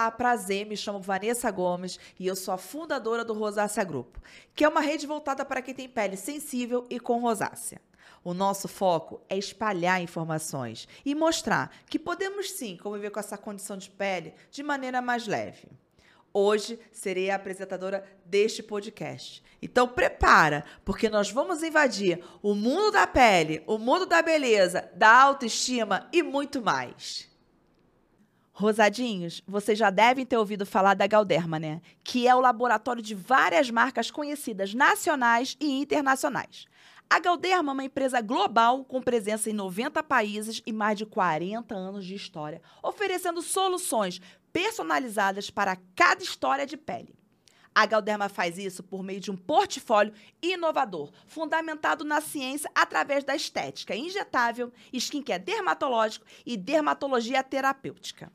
Olá, prazer, me chamo Vanessa Gomes e eu sou a fundadora do Rosácea Grupo, que é uma rede voltada para quem tem pele sensível e com rosácea. O nosso foco é espalhar informações e mostrar que podemos sim conviver com essa condição de pele de maneira mais leve. Hoje serei a apresentadora deste podcast. Então prepara, porque nós vamos invadir o mundo da pele, o mundo da beleza, da autoestima e muito mais. Rosadinhos, vocês já devem ter ouvido falar da Galderma, né? Que é o laboratório de várias marcas conhecidas nacionais e internacionais. A Galderma é uma empresa global com presença em 90 países e mais de 40 anos de história, oferecendo soluções personalizadas para cada história de pele. A Galderma faz isso por meio de um portfólio inovador, fundamentado na ciência através da estética injetável, skincare dermatológico e dermatologia terapêutica.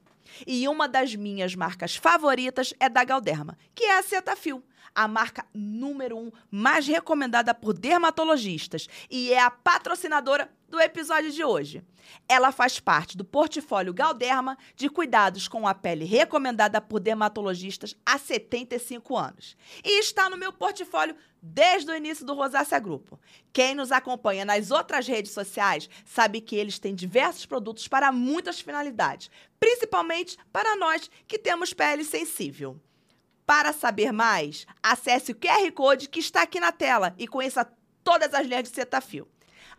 E uma das minhas marcas favoritas é da Galderma, que é a Cetaphil, a marca número um mais recomendada por dermatologistas e é a patrocinadora do episódio de hoje. Ela faz parte do portfólio Galderma de cuidados com a pele recomendada por dermatologistas há 75 anos. E está no meu portfólio desde o início do Rosácea Grupo. Quem nos acompanha nas outras redes sociais sabe que eles têm diversos produtos para muitas finalidades, principalmente para nós que temos pele sensível. Para saber mais, acesse o QR Code que está aqui na tela e conheça todas as linhas de Cetaphil.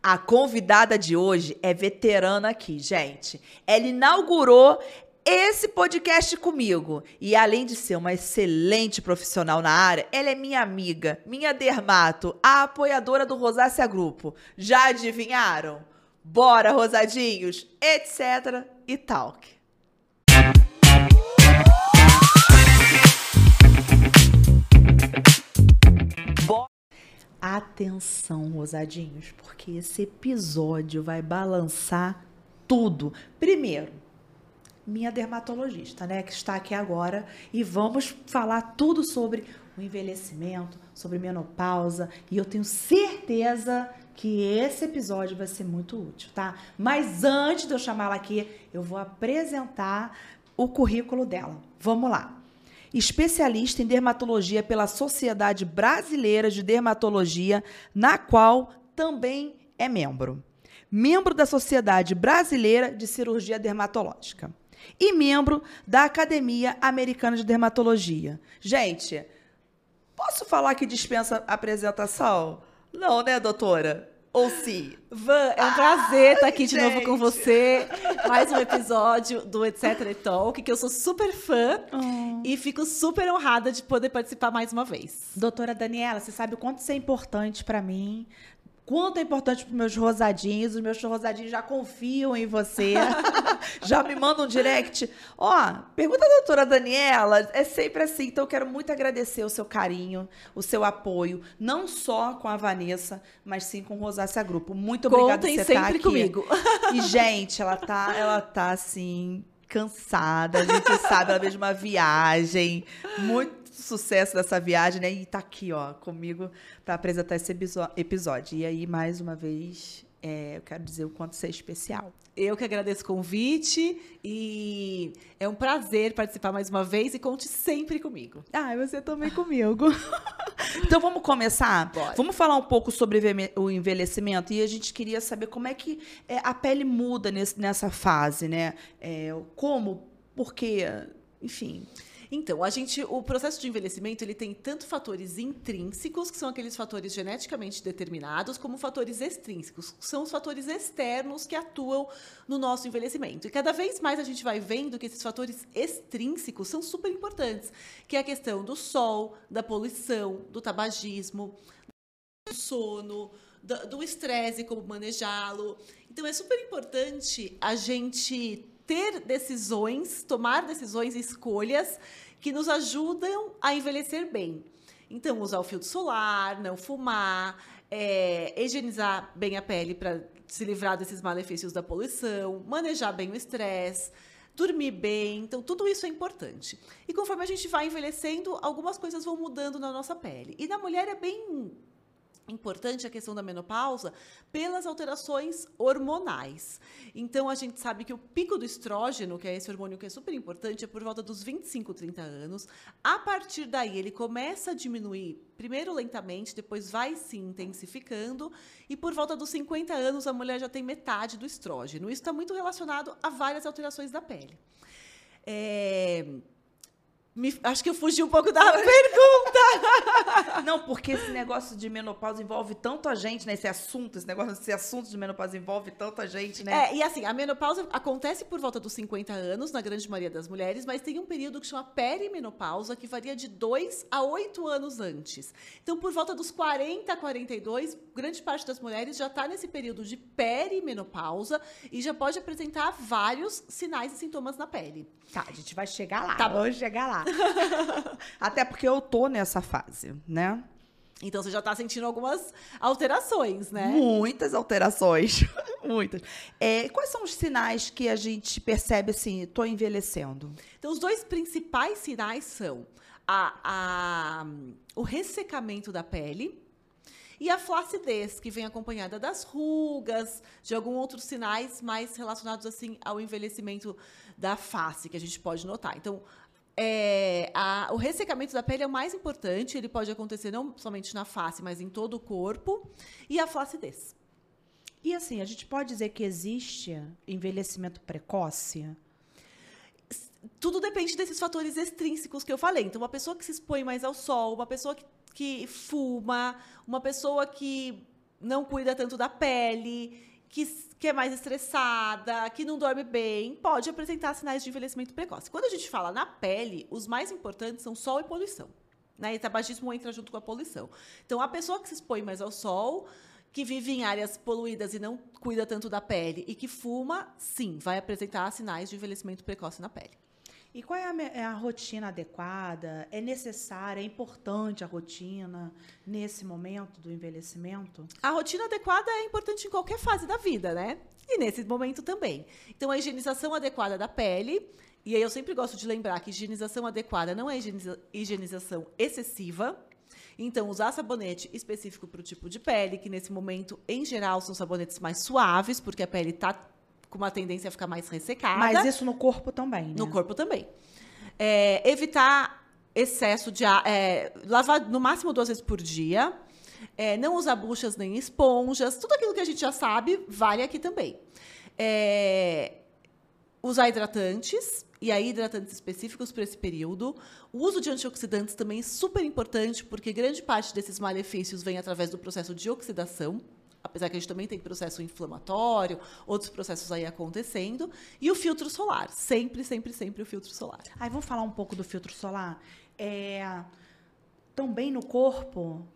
A convidada de hoje é veterana aqui, gente. Ela inaugurou esse podcast comigo. E além de ser uma excelente profissional na área, ela é minha amiga, minha dermato, a apoiadora do Rosácea Grupo. Já adivinharam? Bora, rosadinhos, etc e talk. Atenção, rosadinhos, porque esse episódio vai balançar tudo. Primeiro, minha dermatologista, né, que está aqui agora, e vamos falar tudo sobre o envelhecimento, sobre menopausa, e eu tenho certeza que esse episódio vai ser muito útil, tá? Mas antes de eu chamá-la aqui, eu vou apresentar o currículo dela. Vamos lá especialista em dermatologia pela Sociedade Brasileira de Dermatologia, na qual também é membro. Membro da Sociedade Brasileira de Cirurgia Dermatológica e membro da Academia Americana de Dermatologia. Gente, posso falar que dispensa apresentação? Não, né, doutora? Ou sim? Van, é um prazer estar aqui de novo com você. Mais um episódio do Etc. Talk, que eu sou super fã oh. e fico super honrada de poder participar mais uma vez. Doutora Daniela, você sabe o quanto isso é importante para mim quanto é importante para meus rosadinhos. Os meus rosadinhos já confiam em você. já me mandam um direct. Ó, pergunta da doutora Daniela. É sempre assim. Então, eu quero muito agradecer o seu carinho, o seu apoio. Não só com a Vanessa, mas sim com o Rosácea Grupo. Muito obrigada por você estar sempre aqui. comigo. E, gente, ela tá, ela tá assim cansada, a gente sabe, ela veio de uma viagem, muito sucesso dessa viagem, né? E tá aqui, ó, comigo para apresentar esse episódio. E aí, mais uma vez, é, eu quero dizer o quanto você é especial. Eu que agradeço o convite e é um prazer participar mais uma vez e conte sempre comigo. Ah, você também comigo. então vamos começar? Bora. Vamos falar um pouco sobre o envelhecimento e a gente queria saber como é que é, a pele muda nesse, nessa fase, né? É, como, porque, enfim. Então, a gente, o processo de envelhecimento ele tem tanto fatores intrínsecos, que são aqueles fatores geneticamente determinados, como fatores extrínsecos, que são os fatores externos que atuam no nosso envelhecimento. E cada vez mais a gente vai vendo que esses fatores extrínsecos são super importantes, que é a questão do sol, da poluição, do tabagismo, do sono, do estresse, como manejá-lo. Então, é super importante a gente ter decisões, tomar decisões e escolhas que nos ajudam a envelhecer bem. Então, usar o filtro solar, não fumar, é, higienizar bem a pele para se livrar desses malefícios da poluição, manejar bem o estresse, dormir bem. Então, tudo isso é importante. E conforme a gente vai envelhecendo, algumas coisas vão mudando na nossa pele. E na mulher é bem importante a questão da menopausa pelas alterações hormonais. Então, a gente sabe que o pico do estrógeno, que é esse hormônio que é super importante, é por volta dos 25, 30 anos. A partir daí, ele começa a diminuir, primeiro lentamente, depois vai se intensificando, e por volta dos 50 anos, a mulher já tem metade do estrógeno. Isso está muito relacionado a várias alterações da pele. É me, acho que eu fugi um pouco da pergunta. Não, porque esse negócio de menopausa envolve tanto a gente, né? Esse assunto, esse negócio, esse assunto de menopausa envolve tanta gente, né? É, e assim, a menopausa acontece por volta dos 50 anos, na grande maioria das mulheres, mas tem um período que chama perimenopausa, que varia de 2 a 8 anos antes. Então, por volta dos 40 a 42, grande parte das mulheres já está nesse período de perimenopausa e já pode apresentar vários sinais e sintomas na pele. Tá, a gente vai chegar lá. Tá, vamos chegar lá. Até porque eu tô nessa fase, né? Então você já está sentindo algumas alterações, né? Muitas alterações. Muitas. É, quais são os sinais que a gente percebe assim, estou envelhecendo? Então, os dois principais sinais são a, a, o ressecamento da pele e a flacidez, que vem acompanhada das rugas, de alguns outros sinais mais relacionados assim ao envelhecimento da face, que a gente pode notar. Então, é, a, o ressecamento da pele é o mais importante, ele pode acontecer não somente na face, mas em todo o corpo, e a flacidez. E assim, a gente pode dizer que existe envelhecimento precoce? Tudo depende desses fatores extrínsecos que eu falei. Então, uma pessoa que se expõe mais ao sol, uma pessoa que, que fuma, uma pessoa que não cuida tanto da pele, que, que é mais estressada, que não dorme bem, pode apresentar sinais de envelhecimento precoce. Quando a gente fala na pele, os mais importantes são sol e poluição. Né? E tabagismo entra junto com a poluição. Então, a pessoa que se expõe mais ao sol, que vive em áreas poluídas e não cuida tanto da pele e que fuma, sim, vai apresentar sinais de envelhecimento precoce na pele. E qual é a, é a, rotina adequada? É necessária, é importante a rotina nesse momento do envelhecimento? A rotina adequada é importante em qualquer fase da vida, né? E nesse momento também. Então, a higienização adequada da pele. E aí eu sempre gosto de lembrar que higienização adequada não é higieniza higienização excessiva. Então, usar sabonete específico para o tipo de pele, que nesse momento, em geral, são sabonetes mais suaves, porque a pele está com uma tendência a ficar mais ressecada. Mas isso no corpo também, né? No corpo também. É, evitar excesso de... É, lavar no máximo duas vezes por dia. É, não usar buchas nem esponjas. Tudo aquilo que a gente já sabe vale aqui também. É, usar hidratantes, e aí hidratantes específicos para esse período. O uso de antioxidantes também é super importante, porque grande parte desses malefícios vem através do processo de oxidação apesar que a gente também tem processo inflamatório, outros processos aí acontecendo, e o filtro solar, sempre, sempre, sempre o filtro solar. Aí vamos falar um pouco do filtro solar. É, também no corpo,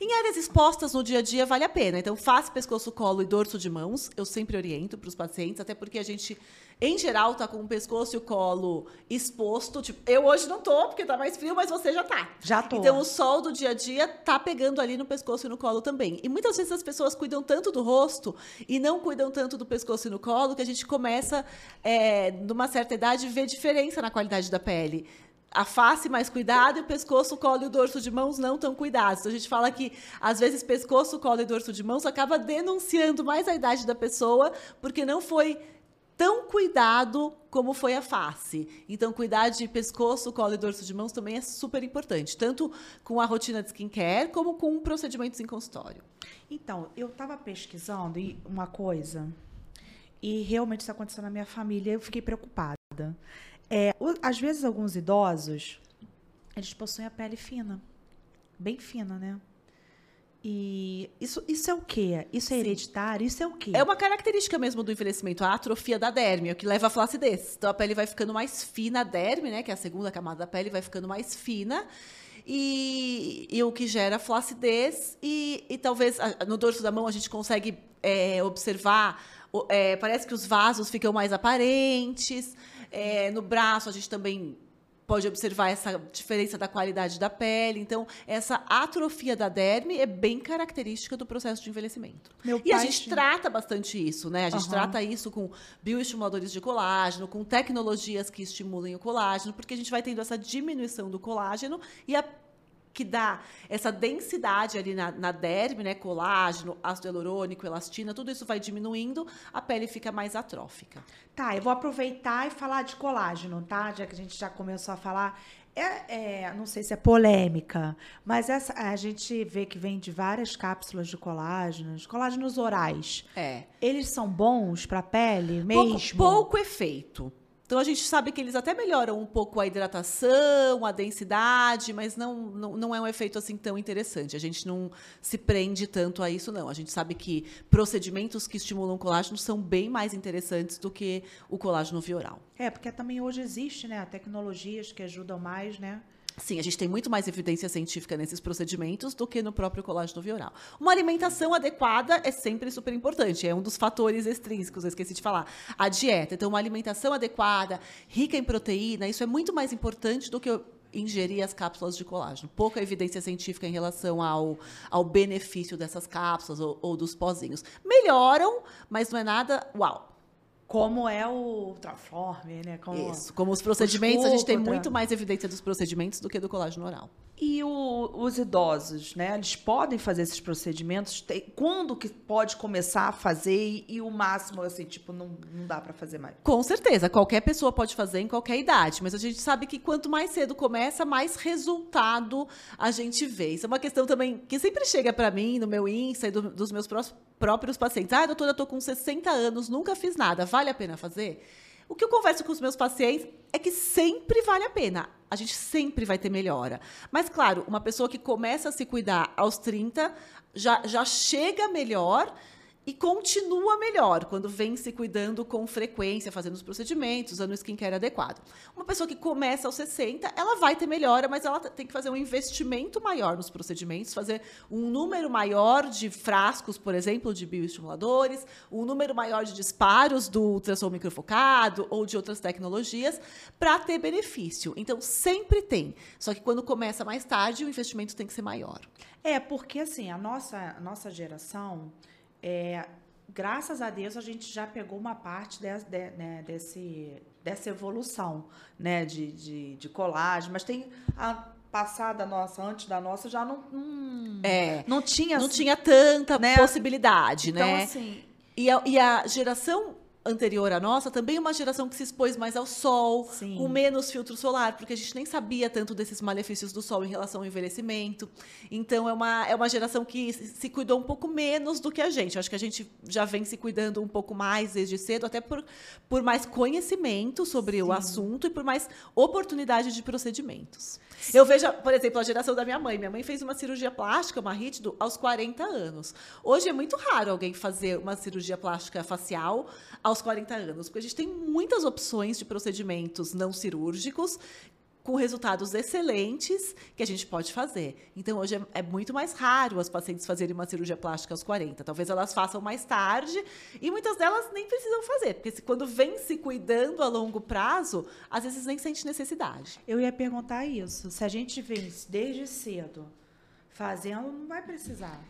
em áreas expostas no dia a dia vale a pena. Então, face, pescoço, colo e dorso de mãos, eu sempre oriento para os pacientes, até porque a gente, em geral, tá com o pescoço e o colo exposto. Tipo, eu hoje não tô, porque tá mais frio, mas você já tá. Já tô. Então, o sol do dia a dia tá pegando ali no pescoço e no colo também. E muitas vezes as pessoas cuidam tanto do rosto e não cuidam tanto do pescoço e no colo que a gente começa, é, numa certa idade, ver diferença na qualidade da pele a face mais cuidado e o pescoço, o colo e o dorso de mãos não tão cuidados. Então, a gente fala que, às vezes, pescoço, colo e dorso de mãos acaba denunciando mais a idade da pessoa, porque não foi tão cuidado como foi a face. Então, cuidar de pescoço, colo e dorso de mãos também é super importante, tanto com a rotina de skincare como com procedimentos em consultório. Então, eu estava pesquisando uma coisa e realmente isso aconteceu na minha família, eu fiquei preocupada. É, às vezes, alguns idosos, eles possuem a pele fina. Bem fina, né? E isso, isso é o quê? Isso é hereditário? Isso é o quê? É uma característica mesmo do envelhecimento, a atrofia da derme, o que leva à flacidez. Então a pele vai ficando mais fina, a derme, né, que é a segunda camada da pele, vai ficando mais fina. E, e o que gera flacidez. E, e talvez no dorso da mão a gente consegue é, observar, é, parece que os vasos ficam mais aparentes. É, no braço, a gente também pode observar essa diferença da qualidade da pele. Então, essa atrofia da derme é bem característica do processo de envelhecimento. Meu e a gente tinha... trata bastante isso, né? A gente uhum. trata isso com bioestimuladores de colágeno, com tecnologias que estimulem o colágeno, porque a gente vai tendo essa diminuição do colágeno e a que dá essa densidade ali na, na derme, né? Colágeno, ácido hialurônico, elastina, tudo isso vai diminuindo, a pele fica mais atrófica. Tá, eu vou aproveitar e falar de colágeno, tá? Já que a gente já começou a falar. É, é, não sei se é polêmica, mas essa, a gente vê que vem de várias cápsulas de colágenos, colágenos orais. É. Eles são bons para a pele mesmo? Pouco, pouco efeito. Então a gente sabe que eles até melhoram um pouco a hidratação, a densidade, mas não, não, não, é um efeito assim tão interessante. A gente não se prende tanto a isso, não. A gente sabe que procedimentos que estimulam colágeno são bem mais interessantes do que o colágeno via oral. É, porque também hoje existe, né, tecnologias que ajudam mais, né? Sim, a gente tem muito mais evidência científica nesses procedimentos do que no próprio colágeno via oral. Uma alimentação adequada é sempre super importante, é um dos fatores extrínsecos, eu esqueci de falar. A dieta. Então, uma alimentação adequada, rica em proteína, isso é muito mais importante do que ingerir as cápsulas de colágeno. Pouca evidência científica em relação ao, ao benefício dessas cápsulas ou, ou dos pozinhos. Melhoram, mas não é nada uau como é o transforme, né? Como Isso. Como os procedimentos, a gente tem muito mais evidência dos procedimentos do que do colágeno oral. E o, os idosos, né? Eles podem fazer esses procedimentos? Tem, quando que pode começar a fazer e, e o máximo, assim, tipo, não, não dá para fazer mais? Com certeza, qualquer pessoa pode fazer em qualquer idade, mas a gente sabe que quanto mais cedo começa, mais resultado a gente vê. Isso é uma questão também que sempre chega para mim no meu Insta e do, dos meus próprios pacientes. Ah, doutora, eu tô com 60 anos, nunca fiz nada, vale a pena fazer? O que eu converso com os meus pacientes é que sempre vale a pena. A gente sempre vai ter melhora. Mas, claro, uma pessoa que começa a se cuidar aos 30 já, já chega melhor e continua melhor quando vem se cuidando com frequência, fazendo os procedimentos, usando o skincare adequado. Uma pessoa que começa aos 60, ela vai ter melhora, mas ela tem que fazer um investimento maior nos procedimentos, fazer um número maior de frascos, por exemplo, de bioestimuladores, um número maior de disparos do ultrassom microfocado ou de outras tecnologias para ter benefício. Então, sempre tem. Só que quando começa mais tarde, o investimento tem que ser maior. É, porque assim, a nossa, a nossa geração é, graças a Deus a gente já pegou uma parte de, de, né, desse, dessa evolução né, de, de, de colagem, mas tem a passada nossa, antes da nossa, já não, não, é, não tinha não assim, tinha tanta né? possibilidade, então, né? Assim, e a, e a geração anterior à nossa, também uma geração que se expôs mais ao sol, Sim. com menos filtro solar, porque a gente nem sabia tanto desses malefícios do sol em relação ao envelhecimento. Então, é uma, é uma geração que se cuidou um pouco menos do que a gente. Eu acho que a gente já vem se cuidando um pouco mais desde cedo, até por, por mais conhecimento sobre Sim. o assunto e por mais oportunidade de procedimentos. Eu vejo, por exemplo, a geração da minha mãe. Minha mãe fez uma cirurgia plástica, uma rítido, aos 40 anos. Hoje é muito raro alguém fazer uma cirurgia plástica facial aos 40 anos, porque a gente tem muitas opções de procedimentos não cirúrgicos com resultados excelentes que a gente pode fazer. Então, hoje é, é, muito mais raro as pacientes fazerem uma cirurgia plástica aos 40. Talvez elas façam mais tarde e muitas delas nem precisam fazer, porque se, quando vem se cuidando a longo prazo, às vezes nem sente necessidade. Eu ia perguntar isso. Se a gente vem desde cedo fazendo, não vai precisar.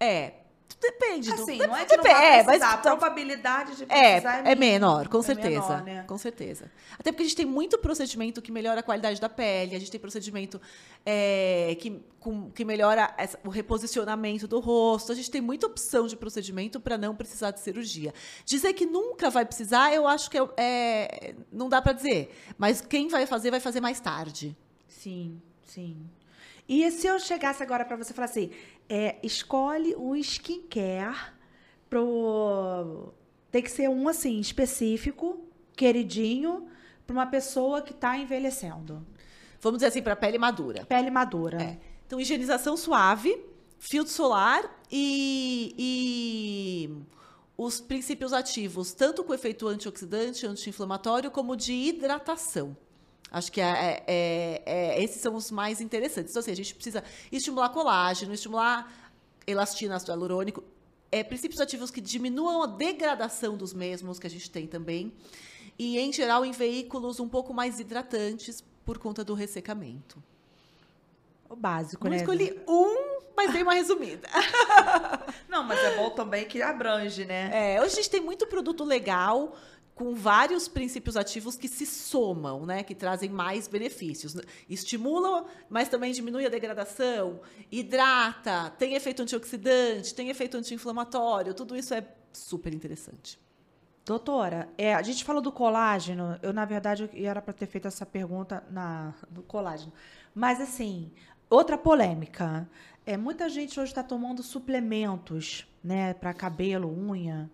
É, Depende. Assim, do, não é que não vai é, mas, a probabilidade de é, precisar é, é menor, com é certeza. Menor, né? Com certeza. Até porque a gente tem muito procedimento que melhora a qualidade da pele, a gente tem procedimento é, que, com, que melhora essa, o reposicionamento do rosto, a gente tem muita opção de procedimento para não precisar de cirurgia. Dizer que nunca vai precisar, eu acho que é, é não dá para dizer. Mas quem vai fazer, vai fazer mais tarde. Sim, sim. E se eu chegasse agora para você falar assim, é, escolhe um skincare pro tem que ser um assim específico, queridinho, para uma pessoa que está envelhecendo. Vamos dizer assim para pele madura. Pele madura. É. Então higienização suave, filtro solar e, e os princípios ativos, tanto com efeito antioxidante, anti-inflamatório, como de hidratação. Acho que é, é, é, é, esses são os mais interessantes. Então, assim, a gente precisa estimular colágeno, estimular elastina, ácido hialurônico, é, princípios ativos que diminuam a degradação dos mesmos, que a gente tem também, e, em geral, em veículos um pouco mais hidratantes por conta do ressecamento. O básico, Não né? escolhi um, mas dei uma resumida. Não, mas é bom também que abrange, né? É, hoje a gente tem muito produto legal, com vários princípios ativos que se somam, né, que trazem mais benefícios. Estimulam, mas também diminui a degradação, hidrata, tem efeito antioxidante, tem efeito anti-inflamatório, tudo isso é super interessante. Doutora, é, a gente falou do colágeno. Eu, na verdade, eu era para ter feito essa pergunta na, do colágeno. Mas, assim, outra polêmica. É, muita gente hoje está tomando suplementos né, para cabelo, unha.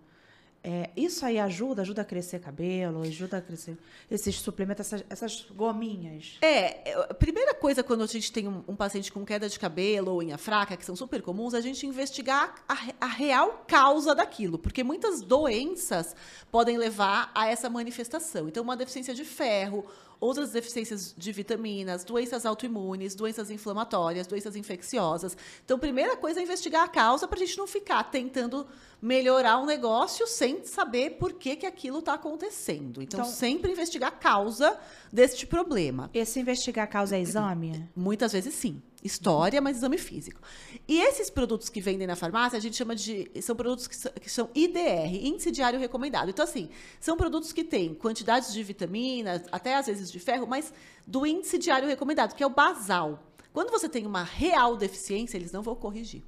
É, isso aí ajuda? Ajuda a crescer cabelo? Ajuda a crescer esses suplementos, essas, essas gominhas? É, a primeira coisa quando a gente tem um, um, paciente com queda de cabelo ou unha fraca, que são super comuns, a gente investigar a, a real causa daquilo. Porque muitas doenças podem levar a essa manifestação. Então, uma deficiência de ferro, outras deficiências de vitaminas, doenças autoimunes, doenças inflamatórias, doenças infecciosas. Então, primeira coisa é investigar a causa para a gente não ficar tentando melhorar um negócio sem saber por que, que aquilo está acontecendo. Então, então, sempre investigar a causa deste problema. Esse investigar a causa é exame? Muitas vezes sim. História, mas exame físico. E esses produtos que vendem na farmácia, a gente chama de. São produtos que são, que são IDR, Índice Diário Recomendado. Então, assim, são produtos que têm quantidades de vitaminas, até às vezes de ferro, mas do índice diário recomendado, que é o basal. Quando você tem uma real deficiência, eles não vão corrigir.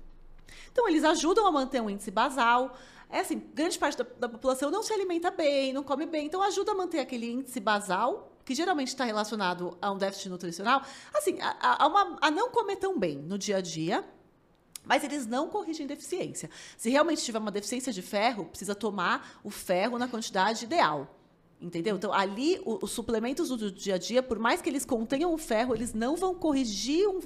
Então, eles ajudam a manter um índice basal. É assim, grande parte da, da população não se alimenta bem, não come bem, então ajuda a manter aquele índice basal que geralmente está relacionado a um déficit nutricional, assim, a, a, uma, a não comer tão bem no dia a dia, mas eles não corrigem deficiência. Se realmente tiver uma deficiência de ferro, precisa tomar o ferro na quantidade ideal. Entendeu? Então, ali, o, os suplementos do dia a dia, por mais que eles contenham o ferro, eles não vão corrigir um,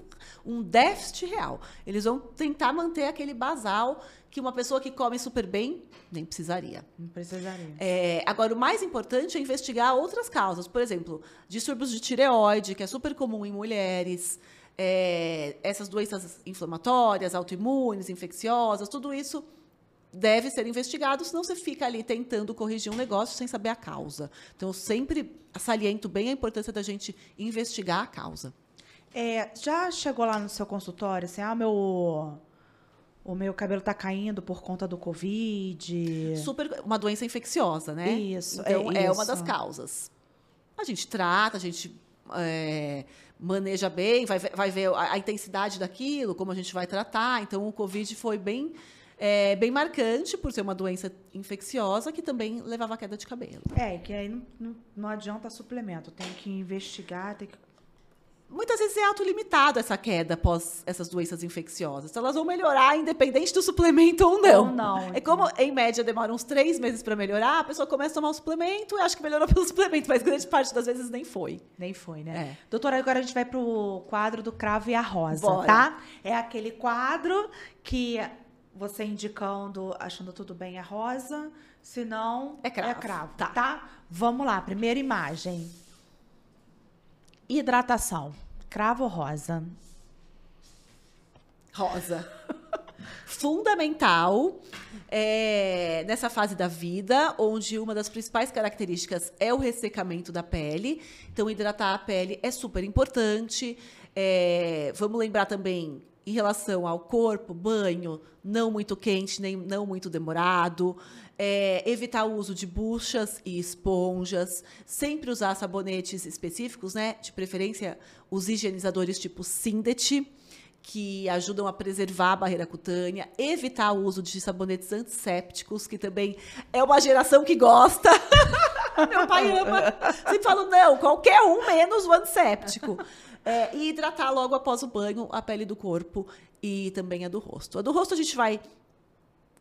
um déficit real. Eles vão tentar manter aquele basal que uma pessoa que come super bem nem precisaria. Não precisaria. É, agora, o mais importante é investigar outras causas. Por exemplo, distúrbios de tireoide, que é super comum em mulheres. É, essas doenças inflamatórias, autoimunes, infecciosas, tudo isso deve ser investigado, senão você fica ali tentando corrigir um negócio sem saber a causa. Então, eu sempre saliento bem a importância da gente investigar a causa. É, já chegou lá no seu consultório assim, ah, meu o meu cabelo está caindo por conta do Covid. Super, uma doença infecciosa, né? Isso. Então, é, é uma das causas. A gente trata, a gente é, maneja bem, vai, vai ver a, a, intensidade daquilo, como a gente vai tratar. Então, o Covid foi bem, é, bem marcante por ser uma doença infecciosa que também levava a queda de cabelo. É, que aí não, não, não adianta suplemento, tem que investigar, tem que muitas vezes é autolimitado essa queda após essas doenças infecciosas. Então, elas vão melhorar independente do suplemento ou não. Ou não. É como, em média, demora uns três meses para melhorar, a pessoa começa a tomar um suplemento e acha que melhorou pelo suplemento, mas grande parte das vezes nem foi. Nem foi, né? É. Doutora, agora a gente vai pro quadro do cravo e a rosa, Bora. tá? É aquele quadro que você indicando, achando tudo bem, é rosa, se não, é cravo. É cravo tá. tá? Vamos lá, primeira imagem. Hidratação. Cravo rosa? Rosa. Fundamental é, nessa fase da vida, onde uma das principais características é o ressecamento da pele. Então, hidratar a pele é super importante. É, vamos lembrar também em relação ao corpo, banho não muito quente, nem não muito demorado. É, evitar o uso de buchas e esponjas, sempre usar sabonetes específicos, né? De preferência, os higienizadores tipo Sindet, que ajudam a preservar a barreira cutânea, evitar o uso de sabonetes antissépticos, que também é uma geração que gosta. Meu pai ama. Sempre falo, não, qualquer um menos o antisséptico. É, e hidratar logo após o banho a pele do corpo e também a do rosto. A do rosto a gente vai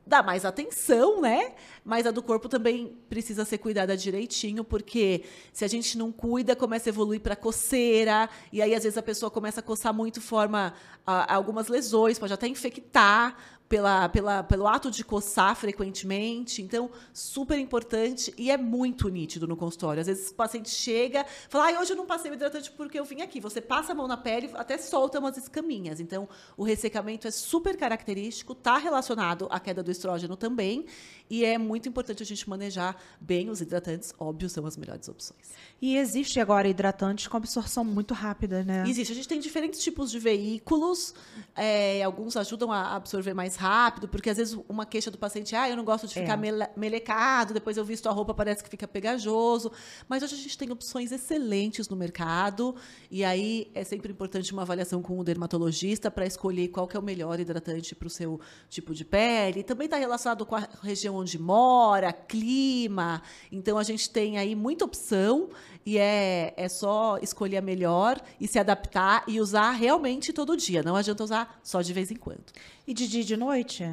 dá mais atenção, né? Mas a do corpo também precisa ser cuidada direitinho, porque se a gente não cuida, começa a evoluir para coceira, e aí às vezes a pessoa começa a coçar muito, forma a, algumas lesões, pode até infectar pela, pela, pelo ato de coçar frequentemente. Então, super importante e é muito nítido no consultório. Às vezes o paciente chega fala, ah, hoje eu não passei o hidratante porque eu vim aqui. Você passa a mão na pele, até solta umas escaminhas. Então, o ressecamento é super característico, está relacionado à queda do estrógeno também. E é muito importante a gente manejar bem os hidratantes, óbvio, são as melhores opções. E existe agora hidratantes com absorção muito rápida, né? Existe. A gente tem diferentes tipos de veículos, é, alguns ajudam a absorver mais rápido, porque às vezes uma queixa do paciente, ah, eu não gosto de ficar É. mele- melecado, depois eu visto a roupa, parece que fica pegajoso. Mas hoje a gente tem opções excelentes no mercado, e aí é sempre importante uma avaliação com o dermatologista para escolher qual que é o melhor hidratante para o seu tipo de pele. Também está relacionado com a região onde mora, clima. Então a gente tem aí muita opção e é, é só escolher a melhor e se adaptar e usar realmente todo dia. Não adianta usar só de vez em quando. E de dia e de noite?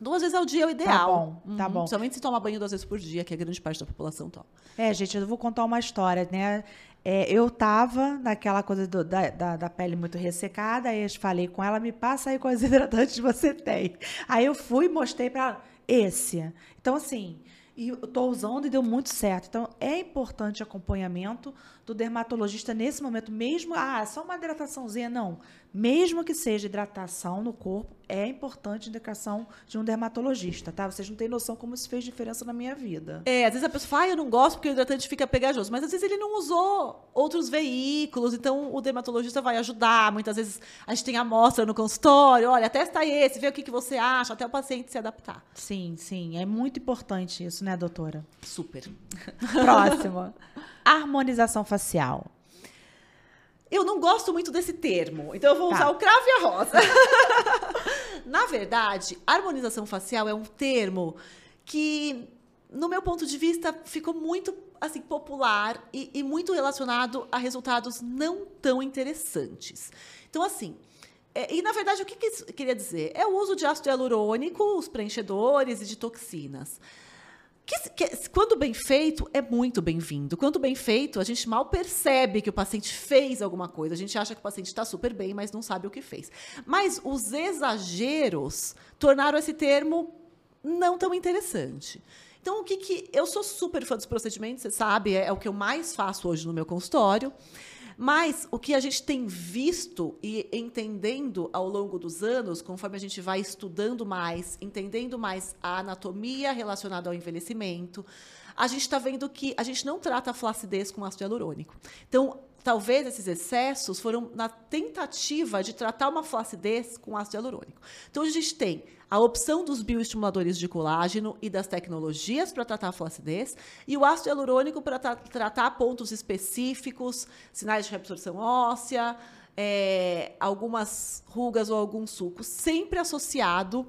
Duas vezes ao dia é o ideal. bom, tá Uhum. bom. Principalmente se toma banho duas vezes por dia, que a grande parte da população toma. É, gente, eu vou contar uma história, né? É, eu tava naquela coisa do- da, da, da pele muito ressecada, aí eu falei com ela, me passa aí quais hidratantes você tem. Aí eu fui e mostrei pra ela, esse. Então, assim, e eu tô usando e deu muito certo. Então, é importante acompanhamento do dermatologista nesse momento, mesmo, ah, só uma hidrataçãozinha, não. Mesmo que seja hidratação no corpo, é importante a indicação de um dermatologista, tá? Vocês não têm noção como isso fez diferença na minha vida. É, às vezes a pessoa fala, ah, eu não gosto porque o hidratante fica pegajoso, mas às vezes ele não usou outros veículos, então o dermatologista vai ajudar. Muitas vezes a gente tem amostra no consultório, olha, testa esse, vê o que, que você acha, até o paciente se adaptar. Sim, sim. É muito importante isso, né, doutora? Super. Próximo. Harmonização facial. Eu não gosto muito desse termo, então eu vou Tá. usar o cravo e a rosa. Na verdade, harmonização facial é um termo que, no meu ponto de vista, ficou muito assim popular e, e muito relacionado a resultados não tão interessantes. Então, assim, é, e na verdade, o que, que isso queria dizer? É o uso de ácido hialurônico, os preenchedores e de toxinas. Que, que- quando bem feito, é muito bem-vindo. Quando bem feito, a gente mal percebe que o paciente fez alguma coisa. A gente acha que o paciente está super bem, mas não sabe o que fez. Mas os exageros tornaram esse termo não tão interessante. Então, o que, que. Eu sou super fã dos procedimentos, você sabe, é, é o que eu mais faço hoje no meu consultório. Mas o que a gente tem visto e entendendo ao longo dos anos, conforme a gente vai estudando mais, entendendo mais a anatomia relacionada ao envelhecimento, a gente está vendo que a gente não trata a flacidez com ácido hialurônico. Então, talvez esses excessos foram na tentativa de tratar uma flacidez com ácido hialurônico. Então, a gente tem a opção dos bioestimuladores de colágeno e das tecnologias para tratar a flacidez e o ácido hialurônico para tra- tratar pontos específicos, sinais de reabsorção óssea, é, algumas rugas ou alguns sulcos, sempre associado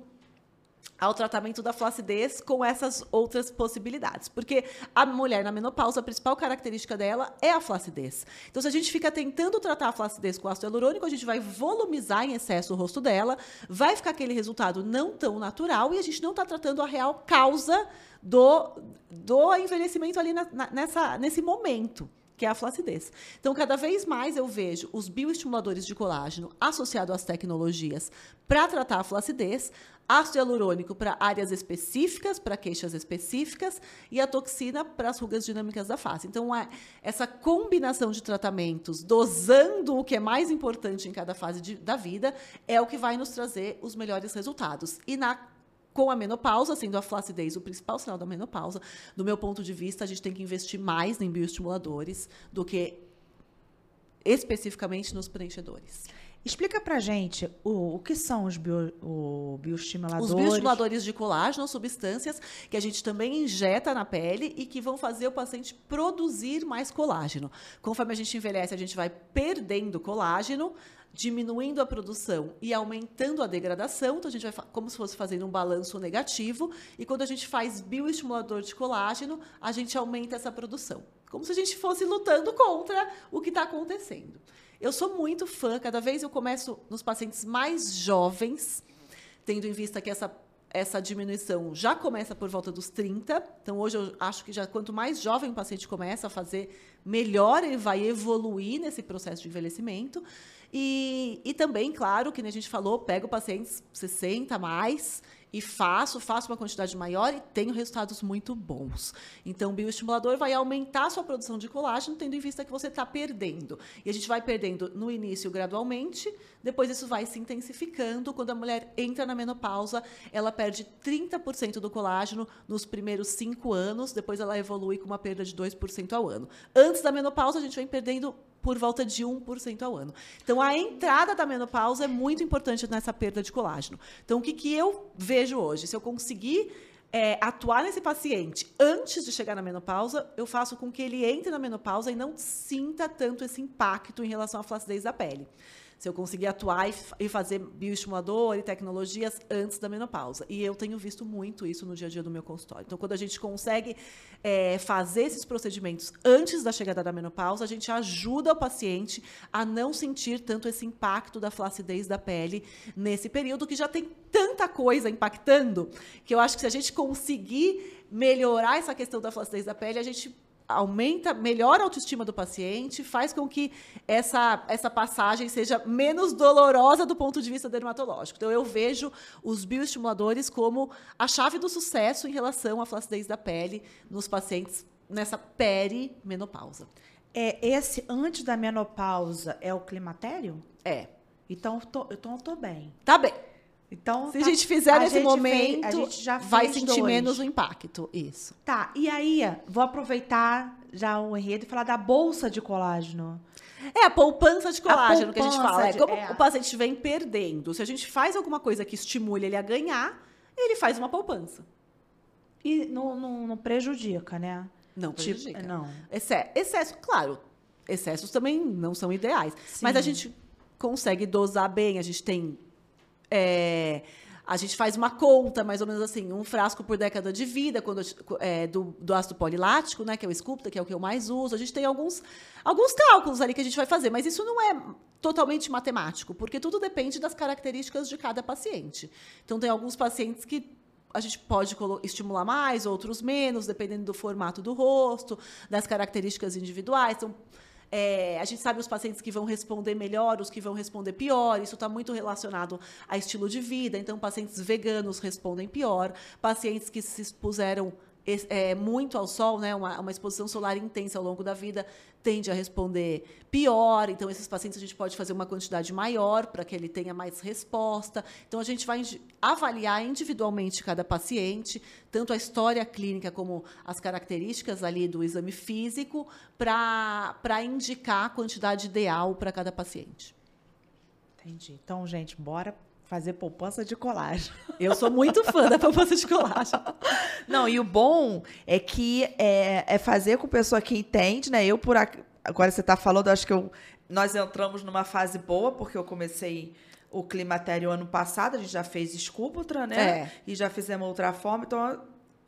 ao tratamento da flacidez com essas outras possibilidades. Porque a mulher na menopausa, a principal característica dela é a flacidez. Então, se a gente fica tentando tratar a flacidez com ácido hialurônico, a gente vai volumizar em excesso o rosto dela, vai ficar aquele resultado não tão natural e a gente não está tratando a real causa do, do envelhecimento ali na- na- nessa, nesse momento que é a flacidez. Então, cada vez mais eu vejo os bioestimuladores de colágeno associados às tecnologias para tratar a flacidez, ácido hialurônico para áreas específicas, para queixas específicas, e a toxina para as rugas dinâmicas da face. Então, é essa combinação de tratamentos, dosando o que é mais importante em cada fase de- da vida, é o que vai nos trazer os melhores resultados. E na com a menopausa, sendo a flacidez o principal sinal da menopausa, do meu ponto de vista, a gente tem que investir mais em bioestimuladores do que especificamente nos preenchedores. Explica pra gente o, o que são os bio, o bioestimuladores. Os bioestimuladores de colágeno, substâncias que a gente também injeta na pele e que vão fazer o paciente produzir mais colágeno. Conforme a gente envelhece, a gente vai perdendo colágeno, diminuindo a produção e aumentando a degradação. Então, a gente vai como se fosse fazendo um balanço negativo. E quando a gente faz bioestimulador de colágeno, a gente aumenta essa produção. Como se a gente fosse lutando contra o que está acontecendo. Eu sou muito fã, cada vez eu começo nos pacientes mais jovens, tendo em vista que essa, essa diminuição já começa por volta dos 30. Então, hoje eu acho que já quanto mais jovem o paciente começa a fazer, melhor ele vai evoluir nesse processo de envelhecimento. E, e também, claro, que nem a gente falou, pego pacientes 60 a mais e faço, faço uma quantidade maior e tenho resultados muito bons. Então, o bioestimulador vai aumentar a sua produção de colágeno, tendo em vista que você está perdendo. E a gente vai perdendo no início gradualmente, depois isso vai se intensificando. Quando a mulher entra na menopausa, ela perde 30% do colágeno nos primeiros cinco anos, depois ela evolui com uma perda de 2% ao ano. Antes da menopausa, a gente vem perdendo por volta de 1% ao ano. Então, a entrada da menopausa é muito importante nessa perda de colágeno. Então, o que, que eu vejo hoje? Se eu conseguir é, atuar nesse paciente antes de chegar na menopausa, eu faço com que ele entre na menopausa e não sinta tanto esse impacto em relação à flacidez da pele se eu conseguir atuar e, e fazer bioestimulador e tecnologias antes da menopausa. E eu tenho visto muito isso no dia a dia do meu consultório. Então, quando a gente consegue é, fazer esses procedimentos antes da chegada da menopausa, a gente ajuda o paciente a não sentir tanto esse impacto da flacidez da pele nesse período que já tem tanta coisa impactando, que eu acho que se a gente conseguir melhorar essa questão da flacidez da pele, a gente aumenta, melhora a autoestima do paciente, faz com que essa, essa passagem seja menos dolorosa do ponto de vista dermatológico. Então, eu vejo os bioestimuladores como a chave do sucesso em relação à flacidez da pele nos pacientes nessa perimenopausa. É, esse antes da menopausa é o climatério? É. Então, eu tô, então eu tô bem. Tá bem. Então, Se tá, a gente fizer nesse gente momento, fez- a gente já vai sentir dois. menos o impacto. Isso. Tá, e aí, vou aproveitar já o enredo e falar da bolsa de colágeno. É a poupança de colágeno que a gente poupança fala. É de- como é. o paciente vem perdendo. Se a gente faz alguma coisa que estimule ele a ganhar, ele faz uma poupança. E não, não, não prejudica, né? Não Tipo, prejudica. não. Exce- excesso, claro, excessos também não são ideais. Mas a Sim. gente consegue dosar bem, a gente tem. É, a gente faz uma conta, mais ou menos assim, um frasco por década de vida, quando, é, do, do ácido polilático, né, que é o Sculpta, que é o que eu mais uso. A gente tem alguns, alguns cálculos ali que a gente vai fazer, mas isso não é totalmente matemático, porque tudo depende das características de cada paciente. Então, tem alguns pacientes que a gente pode estimular mais, outros menos, dependendo do formato do rosto, das características individuais. Então, é, a gente sabe os pacientes que vão responder melhor, os que vão responder pior. Isso está muito relacionado a estilo de vida. Então, pacientes veganos respondem pior. Pacientes que se expuseram é, muito ao sol, né, uma, uma exposição solar intensa ao longo da vida, tende a responder pior. Então, esses pacientes a gente pode fazer uma quantidade maior para que ele tenha mais resposta. Então, a gente vai avaliar individualmente cada paciente, tanto a história clínica como as características ali do exame físico, para indicar a quantidade ideal para cada paciente. Entendi. Então, gente, bora fazer poupança de colágeno. Eu sou muito fã da poupança de colágeno. Não, e o bom é que é, é fazer com pessoa que entende, né? Eu, por agora você está falando, acho que eu, nós entramos numa fase boa, porque eu comecei o climatério ano passado, a gente já fez Sculptra, né? É. E já fizemos outra forma, então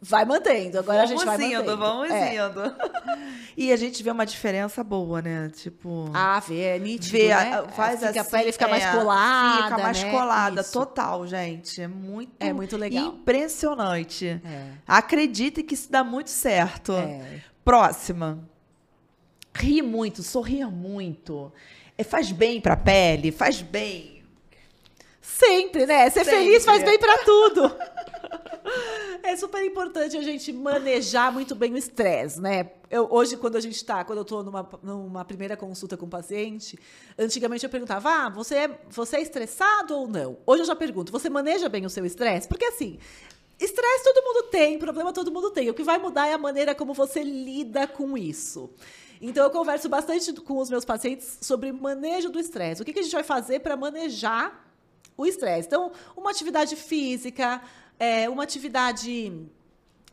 Vai mantendo, agora vamos a gente vai indo, mantendo. vamos É. indo. E a gente vê uma diferença boa, né? Tipo... Ah, vê, é nítido, Vê, né? faz fica, assim, A pele fica mais é, colada, Fica mais né? colada, Isso. total, gente. É muito, É muito legal. impressionante. É. Acredite que isso dá muito certo. É. Próxima. Rir muito, sorrir muito. É, faz bem pra pele, faz bem. Sempre, né? Ser Sempre. feliz faz bem pra tudo. É super importante a gente manejar muito bem o estresse, né? Eu, hoje, quando a gente está, quando eu estou numa, numa primeira consulta com o paciente, antigamente eu perguntava: ah, você é, você é estressado ou não? Hoje eu já pergunto: você maneja bem o seu estresse? Porque assim. Estresse todo mundo tem, problema todo mundo tem. O que vai mudar é a maneira como você lida com isso. Então, eu converso bastante com os meus pacientes sobre manejo do estresse. O que, que a gente vai fazer para manejar o estresse. Então, uma atividade física, é, uma atividade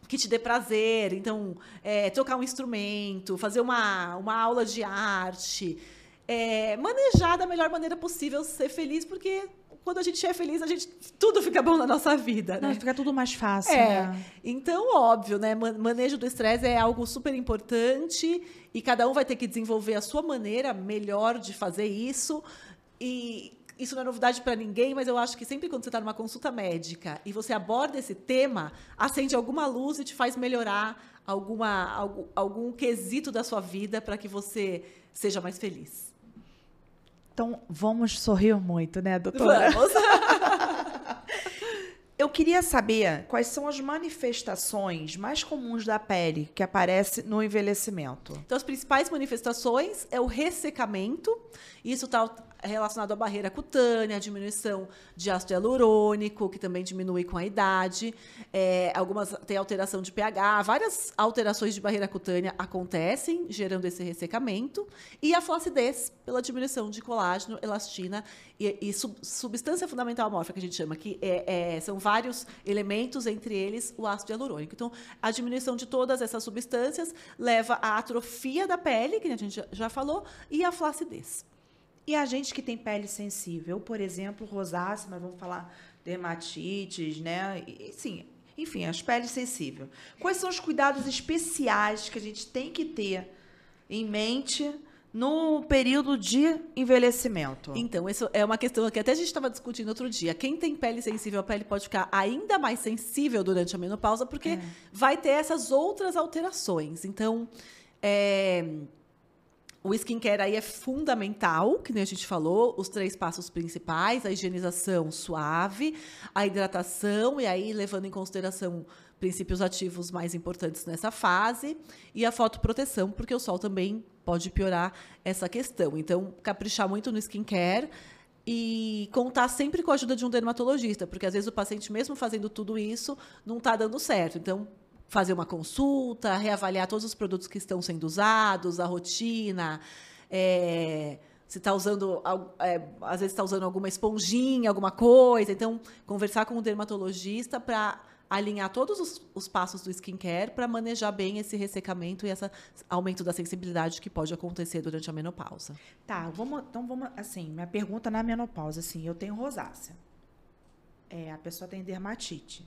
que te dê prazer. Então, é, tocar um instrumento, fazer uma, uma aula de arte. É, manejar da melhor maneira possível, ser feliz, porque quando a gente é feliz, a gente tudo fica bom na nossa vida, Não, né? fica tudo mais fácil, É, né? então, óbvio, né? man- Manejo do estresse é algo super importante e cada um vai ter que desenvolver a sua maneira melhor de fazer isso. E isso não é novidade para ninguém, mas eu acho que sempre quando você está numa consulta médica e você aborda esse tema, acende alguma luz e te faz melhorar alguma, algum, algum quesito da sua vida para que você seja mais feliz. Então, vamos sorrir muito, né, doutora? Vamos! Eu queria saber quais são as manifestações mais comuns da pele que aparece no envelhecimento. Então, as principais manifestações é o ressecamento. Isso está relacionado à barreira cutânea, a diminuição de ácido hialurônico, que também diminui com a idade. É, algumas tem alteração de pH, várias alterações de barreira cutânea acontecem, gerando esse ressecamento. E a flacidez, pela diminuição de colágeno, elastina e, e sub, substância fundamental amorfa, que a gente chama, que é, é, são vários elementos, entre eles o ácido hialurônico. Então, a diminuição de todas essas substâncias leva à atrofia da pele, que a gente já falou, e à flacidez. E a gente que tem pele sensível, por exemplo, rosácea, mas vamos falar dermatites, né? E, sim, enfim, as peles sensíveis. Quais são os cuidados especiais que a gente tem que ter em mente no período de envelhecimento? Então, isso é uma questão que até a gente estava discutindo outro dia. Quem tem pele sensível, a pele pode ficar ainda mais sensível durante a menopausa, porque é. vai ter essas outras alterações. Então, é, o skincare aí é fundamental, que nem a gente falou, os três passos principais, a higienização suave, a hidratação, e aí levando em consideração princípios ativos mais importantes nessa fase, e a fotoproteção, porque o sol também pode piorar essa questão. Então, caprichar muito no skincare e contar sempre com a ajuda de um dermatologista, porque às vezes o paciente, mesmo fazendo tudo isso, não está dando certo. Então, fazer uma consulta, reavaliar todos os produtos que estão sendo usados, a rotina, é, se está usando, é, às vezes está usando alguma esponjinha, alguma coisa. Então, conversar com o dermatologista para alinhar todos os, os, passos do skincare para manejar bem esse ressecamento e esse aumento da sensibilidade que pode acontecer durante a menopausa. Tá, vamos, então vamos, assim, minha pergunta na menopausa, assim, eu tenho rosácea. É, a pessoa tem dermatite.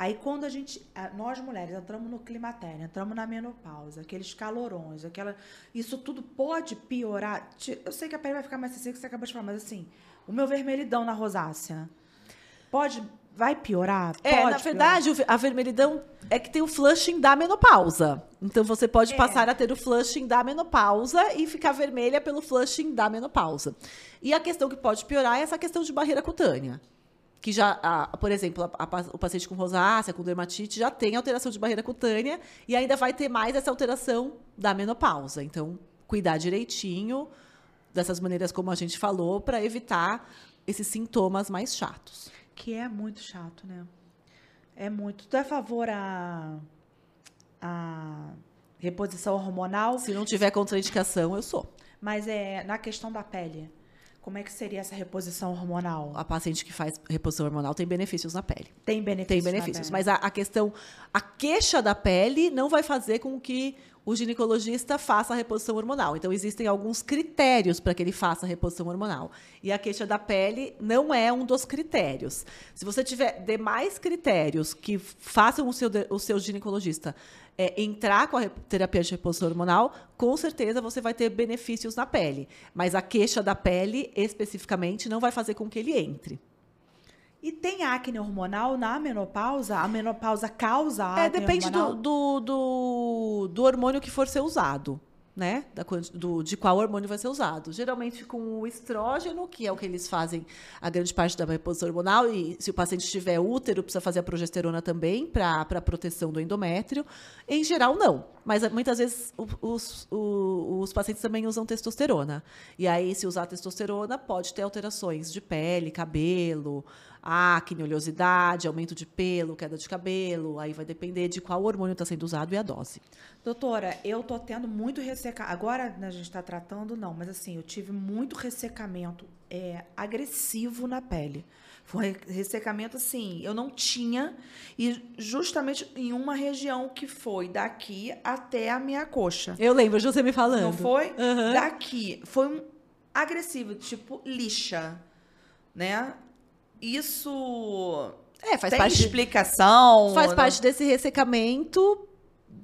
Aí quando a gente, nós mulheres entramos no climatério, entramos na menopausa, aqueles calorões, aquela, isso tudo pode piorar. Eu sei que a pele vai ficar mais que você acabou de falar, mas assim, o meu vermelhidão na rosácea pode, vai piorar? É, pode na verdade, piorar. a vermelhidão é que tem o flushing da menopausa. Então você pode é. passar a ter o flushing da menopausa e ficar vermelha pelo flushing da menopausa. E a questão que pode piorar é essa questão de barreira cutânea que já, a, por exemplo, a, a, o paciente com rosácea, com dermatite, já tem alteração de barreira cutânea e ainda vai ter mais essa alteração da menopausa. Então, cuidar direitinho dessas maneiras como a gente falou para evitar esses sintomas mais chatos. Que é muito chato, né? É muito. Tu é a favor a, a reposição hormonal? Se não tiver contraindicação, eu sou. Mas é na questão da pele. Como é que seria essa reposição hormonal? A paciente que faz reposição hormonal tem benefícios na pele. Tem benefícios. Tem benefícios. Mas a, a, questão, a queixa da pele não vai fazer com que o ginecologista faça a reposição hormonal. Então, existem alguns critérios para que ele faça a reposição hormonal. E a queixa da pele não é um dos critérios. Se você tiver demais critérios que façam o seu, o seu ginecologista é, entrar com a terapia de reposição hormonal, com certeza você vai ter benefícios na pele. Mas a queixa da pele, especificamente, não vai fazer com que ele entre. E tem acne hormonal na menopausa? A menopausa causa é, acne é, depende? Do, do, do, do hormônio que for ser usado né? Da, do, de qual hormônio vai ser usado. Geralmente com o estrógeno, que é o que eles fazem a grande parte da reposição hormonal, e se o paciente tiver útero, precisa fazer a progesterona também para proteção do endométrio. Em geral, não. Mas muitas vezes os, os, os pacientes também usam testosterona. E aí, se usar testosterona, pode ter alterações de pele, cabelo, acne, oleosidade, aumento de pelo, queda de cabelo. Aí vai depender de qual hormônio está sendo usado e a dose. Doutora, eu tô tendo muito ressecamento. Agora né, a gente está tratando, não, mas assim, eu tive muito ressecamento é, agressivo na pele. Foi um ressecamento assim, eu não tinha, e justamente em uma região que foi daqui até a minha coxa. Eu lembro de você me falando. Não foi? Uhum. Daqui. Foi um agressivo, tipo lixa, né? Isso é, faz tem parte explicação. Faz parte desse ressecamento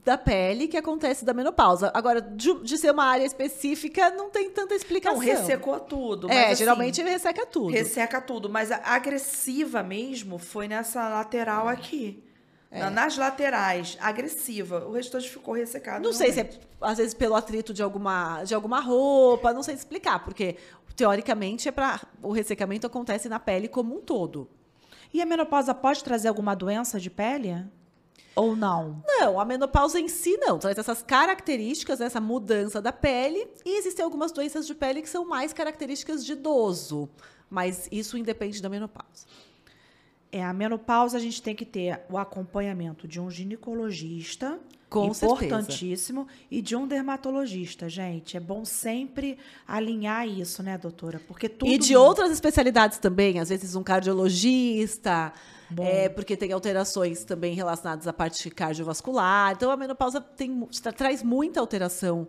da pele que acontece da menopausa. Agora, de, de, ser uma área específica, não tem tanta explicação. Não, ressecou tudo. é, assim, geralmente resseca tudo. Resseca tudo, mas a agressiva mesmo foi nessa lateral aqui. É. Nas laterais, agressiva. O restante ficou ressecado. Não sei se é, às vezes, pelo atrito de alguma, de alguma roupa, não sei explicar, porque, teoricamente, é para o ressecamento acontece na pele como um todo. E a menopausa pode trazer alguma doença de pele? Ou não? Não, a menopausa em si não. Traz essas características, essa mudança da pele. E existem algumas doenças de pele que são mais características de idoso. Mas isso independe da menopausa. É, a menopausa a gente tem que ter o acompanhamento de um ginecologista, Com importantíssimo, e de um dermatologista, gente. É bom sempre alinhar isso, né, doutora? Porque tudo E de outras especialidades também, às vezes um cardiologista, Bom. é, porque tem alterações também relacionadas à parte cardiovascular. Então a menopausa tem, tra- traz muita alteração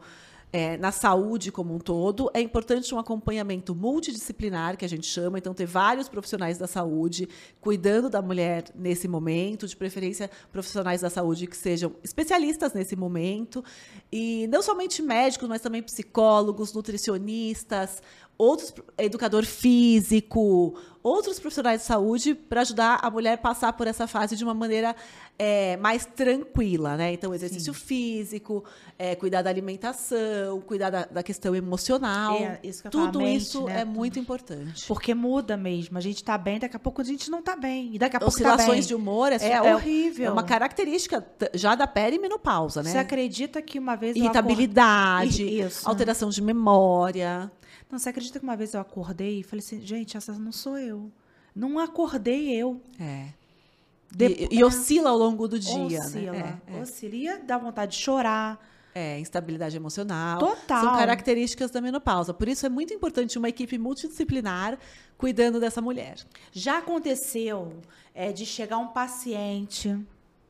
é, na saúde como um todo. É importante um acompanhamento multidisciplinar, que a gente chama, então ter vários profissionais da saúde cuidando da mulher nesse momento, de preferência profissionais da saúde que sejam especialistas nesse momento. E não somente médicos, mas também psicólogos, nutricionistas, outros educador físico, outros profissionais de saúde para ajudar a mulher a passar por essa fase de uma maneira é, mais tranquila, né? Então, exercício físico, é, cuidar da alimentação, cuidar da, da questão emocional. É, isso que eu Tudo mente, isso né? é muito importante. Porque muda mesmo. A gente tá bem, daqui a pouco a gente não tá bem. E daqui a pouco tá Oscilações bem. de humor é, É horrível. É uma característica já da perimenopausa, né? Você acredita que uma vez Irritabilidade, Isso. alteração de memória. Não, você acredita que uma vez eu acordei e falei assim, gente, essa não sou eu. Não acordei eu. É. E, e oscila ao longo do dia, Oscila, né? É, é. oscila. Dar vontade de chorar. É, instabilidade emocional. Total. São características da menopausa. Por isso é muito importante uma equipe multidisciplinar cuidando dessa mulher. Já aconteceu é, de chegar um paciente,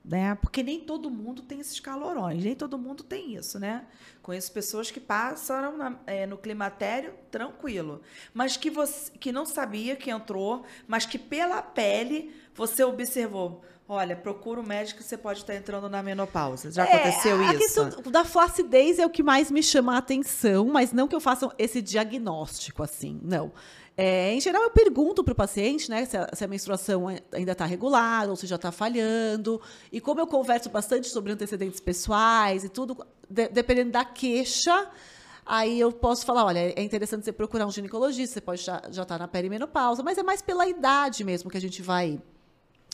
né? Porque nem todo mundo tem esses calorões, nem todo mundo tem isso, né? Conheço pessoas que passaram na- é, no climatério tranquilo, mas que você que não sabia que entrou, mas que pela pele você observou. Olha, procura um médico você pode estar entrando na menopausa. Já aconteceu É, a isso? questão da flacidez é o que mais me chama a atenção, mas não que eu faça esse diagnóstico assim, não. É, em geral, eu pergunto para o paciente né, se, a, se a menstruação ai- ainda está regular ou se já está falhando. E como eu converso bastante sobre antecedentes pessoais e tudo, de- dependendo da queixa, aí eu posso falar: olha, é interessante você procurar um ginecologista, você pode já estar na perimenopausa, mas é mais pela idade mesmo que a gente vai,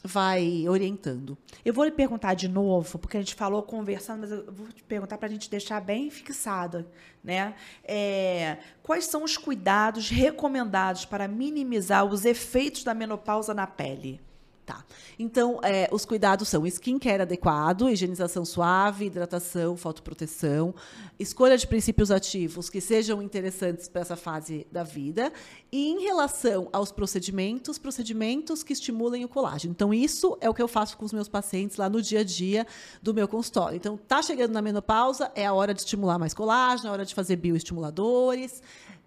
vai orientando. Eu vou lhe perguntar de novo, porque a gente falou conversando, mas eu vou te perguntar para a gente deixar bem fixado, né? É, quais são os cuidados recomendados para minimizar os efeitos da menopausa na pele? Tá. Então, é, os cuidados são skincare adequado, higienização suave, hidratação, fotoproteção, escolha de princípios ativos que sejam interessantes para essa fase da vida. E em relação aos procedimentos, procedimentos que estimulem o colágeno. Então, isso é o que eu faço com os meus pacientes lá no dia a dia do meu consultório. Então, tá chegando na menopausa, é a hora de estimular mais colágeno, é a hora de fazer bioestimuladores,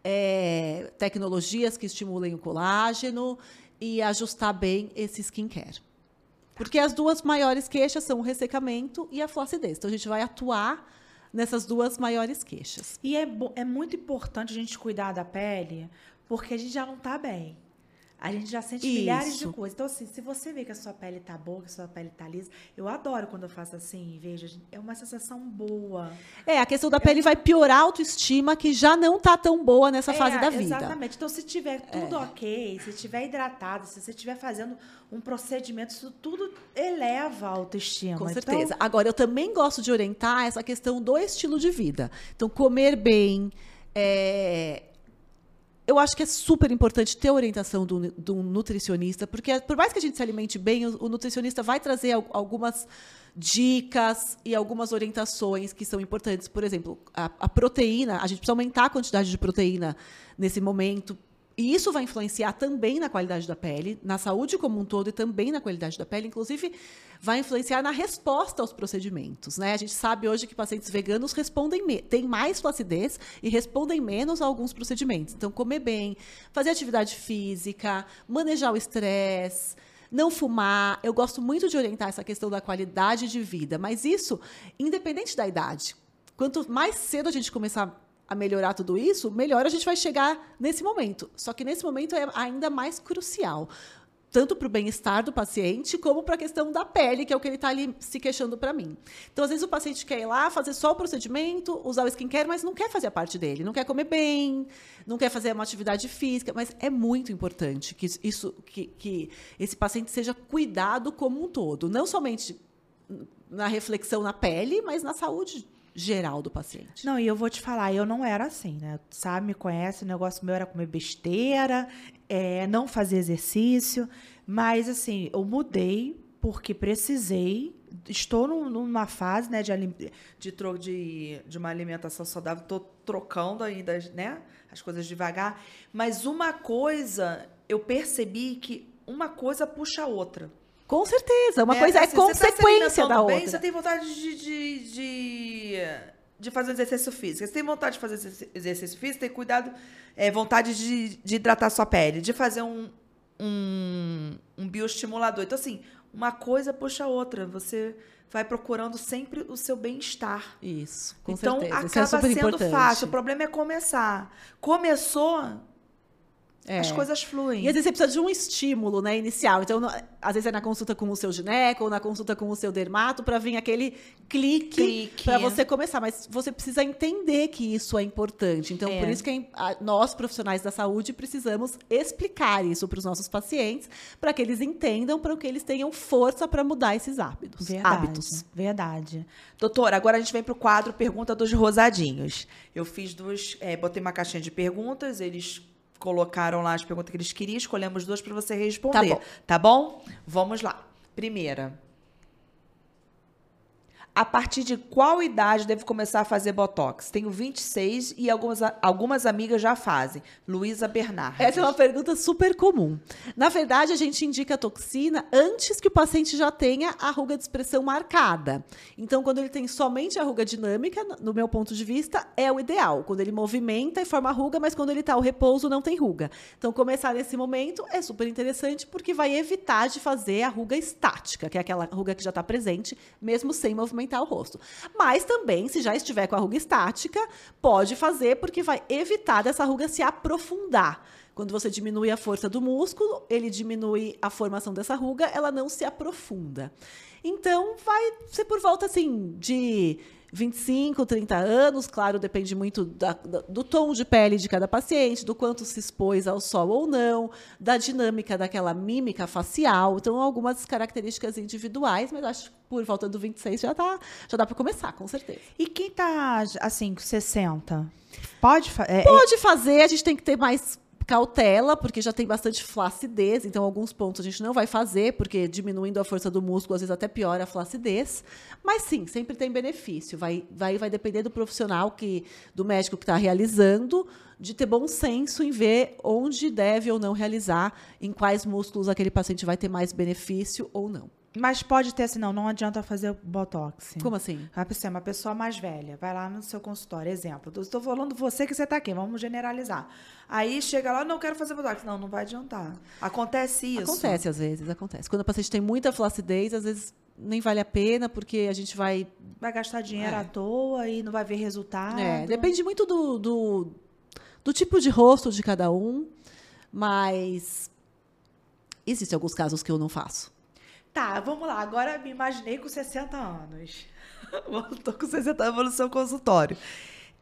é, tecnologias que estimulem o colágeno e ajustar bem esse skincare. Porque as duas maiores queixas são o ressecamento e a flacidez. Então, a gente vai atuar nessas duas maiores queixas. E é, é muito importante a gente cuidar da pele, porque a gente já não está bem. A gente já sente milhares de Isso. coisas. Então, assim, se você vê que a sua pele tá boa, que a sua pele tá lisa, eu adoro quando eu faço assim vejo. É uma sensação boa. É, a questão da pele vai piorar a autoestima, que já não está tão boa nessa fase É, da vida. É. Exatamente. Então, se tiver tudo ok, se estiver hidratado, se você estiver fazendo um procedimento, isso tudo eleva a autoestima. Com Então, certeza. Agora, eu também gosto de orientar essa questão do estilo de vida. Então, comer bem. é, Eu acho que é super importante ter a orientação do, do nutricionista, porque por mais que a gente se alimente bem, o, o nutricionista vai trazer al- algumas dicas e algumas orientações que são importantes. Por exemplo, a, a proteína, a gente precisa aumentar a quantidade de proteína nesse momento. E isso vai influenciar também na qualidade da pele, na saúde como um todo e também na qualidade da pele. Inclusive, vai influenciar na resposta aos procedimentos. Né? A gente sabe hoje que pacientes veganos respondem têm mais flacidez e respondem menos a alguns procedimentos. Então, comer bem, fazer atividade física, manejar o estresse, não fumar. Eu gosto muito de orientar essa questão da qualidade de vida, mas isso independente da idade. Quanto mais cedo a gente começar a melhorar tudo isso, melhor a gente vai chegar nesse momento. Só que nesse momento é ainda mais crucial. Tanto para o bem-estar do paciente, como para a questão da pele, que é o que ele está ali se queixando para mim. Então, às vezes, o paciente quer ir lá, fazer só o procedimento, usar o skincare, mas não quer fazer a parte dele. Não quer comer bem, não quer fazer uma atividade física. Mas é muito importante que, isso, que, que esse paciente seja cuidado como um todo. Não somente na reflexão na pele, mas na saúde geral do paciente. Não, e eu vou te falar, eu não era assim, né? Sabe, me conhece, o negócio meu era comer besteira, é, não fazer exercício, mas assim, eu mudei porque precisei. Estou num- numa fase, né, de, de, de, de uma alimentação saudável, estou trocando ainda, né, as coisas devagar. Mas uma coisa, eu percebi que uma coisa puxa a outra. Com certeza, uma É, coisa é assim, tá se consequência alimentando da bem, outra. Você tem vontade de, de, de, de fazer um exercício físico. Você tem vontade de fazer exerc- exercício físico, tem cuidado, é, vontade de, de hidratar sua pele, de fazer um, um, um bioestimulador. Então, assim, uma coisa puxa a outra. Você vai procurando sempre o seu bem-estar. Isso, com então, certeza. Isso acaba é sendo importante. fácil. O problema é começar. Começou, É. as coisas fluem. E às vezes você precisa de um estímulo, né, inicial. Então, às vezes é na consulta com o seu gineco ou na consulta com o seu dermato para vir aquele clique, Clique. para você começar. Mas você precisa entender que isso é importante. Então, É. por isso que é nós, profissionais da saúde, precisamos explicar isso para os nossos pacientes, para que eles entendam, para que eles tenham força para mudar esses hábitos. Verdade, hábitos. verdade. Doutora, agora a gente vem para o quadro Pergunta dos Rosadinhos. Eu fiz duas, é, botei uma caixinha de perguntas, eles colocaram lá as perguntas que eles queriam, escolhemos duas para você responder. Tá bom. Tá bom? Vamos lá. Primeira. A partir de qual idade devo começar a fazer Botox? Tenho 26 e algumas, algumas amigas já fazem. Luísa Bernardes. Essa é uma pergunta super comum. Na verdade, a gente indica a toxina antes que o paciente já tenha a ruga de expressão marcada. Então, quando ele tem somente a ruga dinâmica, no- meu ponto de vista, é o ideal. Quando ele movimenta e forma ruga, mas quando ele está ao repouso, não tem ruga. Então, começar nesse momento é super interessante porque vai evitar de fazer a ruga estática, que é aquela ruga que já está presente, mesmo sem movimentar o rosto. Mas também, se já estiver com a ruga estática, pode fazer porque vai evitar dessa ruga se aprofundar. Quando você diminui a força do músculo, ele diminui a formação dessa ruga, ela não se aprofunda. Então, vai ser por volta assim de 25, 30 anos, claro, depende muito da- do tom de pele de cada paciente, do quanto se expôs ao sol ou não, da dinâmica daquela mímica facial. Então, algumas características individuais, mas acho que por volta do 26 já, tá, já dá para começar, com certeza. E quem tá, assim, com 60? Pode fazer? Pode fazer, a gente tem que ter mais cautela, porque já tem bastante flacidez, então alguns pontos a gente não vai fazer, porque diminuindo a força do músculo, às vezes até piora a flacidez. Mas sim, sempre tem benefício. Vai, vai, vai depender do profissional, que, do médico que está realizando, de ter bom senso em ver onde deve ou não realizar, em quais músculos aquele paciente vai ter mais benefício ou não. Mas pode ter assim, não, não adianta fazer botox. Como assim? Vai ser uma pessoa mais velha, vai lá no seu consultório, exemplo. Estou falando você que você está aqui, vamos generalizar. Aí chega lá, não quero fazer botox. Não, não vai adiantar. Acontece isso. Acontece às vezes, acontece. Quando o paciente tem muita flacidez, às vezes nem vale a pena, porque a gente vai Vai gastar dinheiro É. à toa e não vai ver resultado. É, depende muito do, do, do tipo de rosto de cada um, mas existem alguns casos que eu não faço. Tá, vamos lá. Agora me imaginei com 60 anos. Tô com 60 anos no seu consultório.